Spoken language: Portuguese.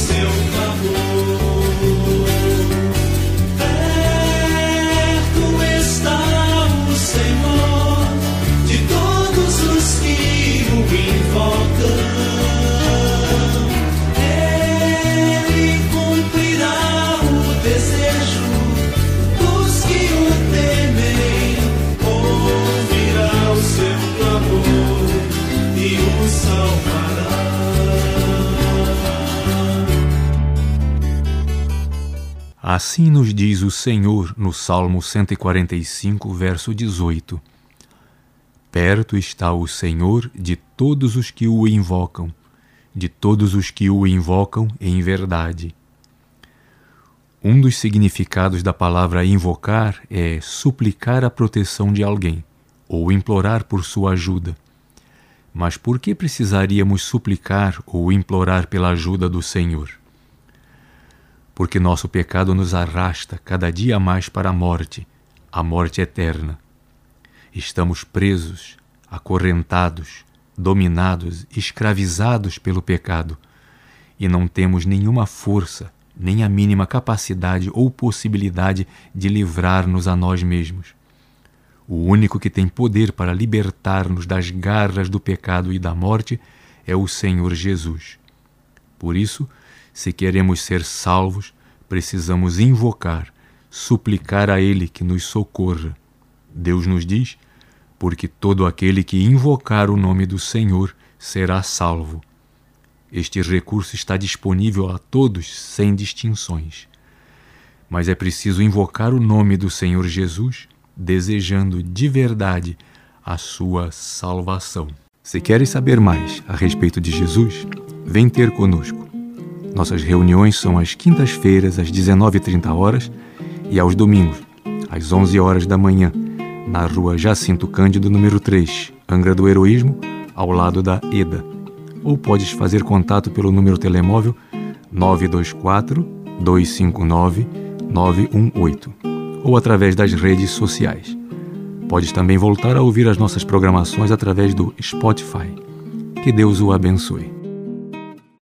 seu Assim nos diz o Senhor no Salmo 145, verso 18: Perto está o Senhor de todos os que o invocam, de todos os que o invocam em verdade. Um dos significados da palavra invocar é suplicar a proteção de alguém ou implorar por sua ajuda. Mas por que precisaríamos suplicar ou implorar pela ajuda do Senhor? Porque nosso pecado nos arrasta cada dia mais para a morte, a morte eterna. Estamos presos, acorrentados, dominados, escravizados pelo pecado e não temos nenhuma força, nem a mínima capacidade ou possibilidade de livrar-nos a nós mesmos. O único que tem poder para libertar-nos das garras do pecado e da morte é o Senhor Jesus. Por isso, se queremos ser salvos, precisamos invocar, suplicar a Ele que nos socorra. Deus nos diz: porque todo aquele que invocar o nome do Senhor será salvo. Este recurso está disponível a todos sem distinções. Mas é preciso invocar o nome do Senhor Jesus, desejando de verdade a sua salvação. Se queres saber mais a respeito de Jesus, vem ter conosco. Nossas reuniões são às quintas-feiras, às 19h30 e aos domingos, às 11 horas da manhã, na rua Jacinto Cândido, número 3, Angra do Heroísmo, ao lado da EDA. Ou podes fazer contato pelo número telemóvel 924 259 918 ou através das redes sociais. Podes também voltar a ouvir as nossas programações através do Spotify. Que Deus o abençoe.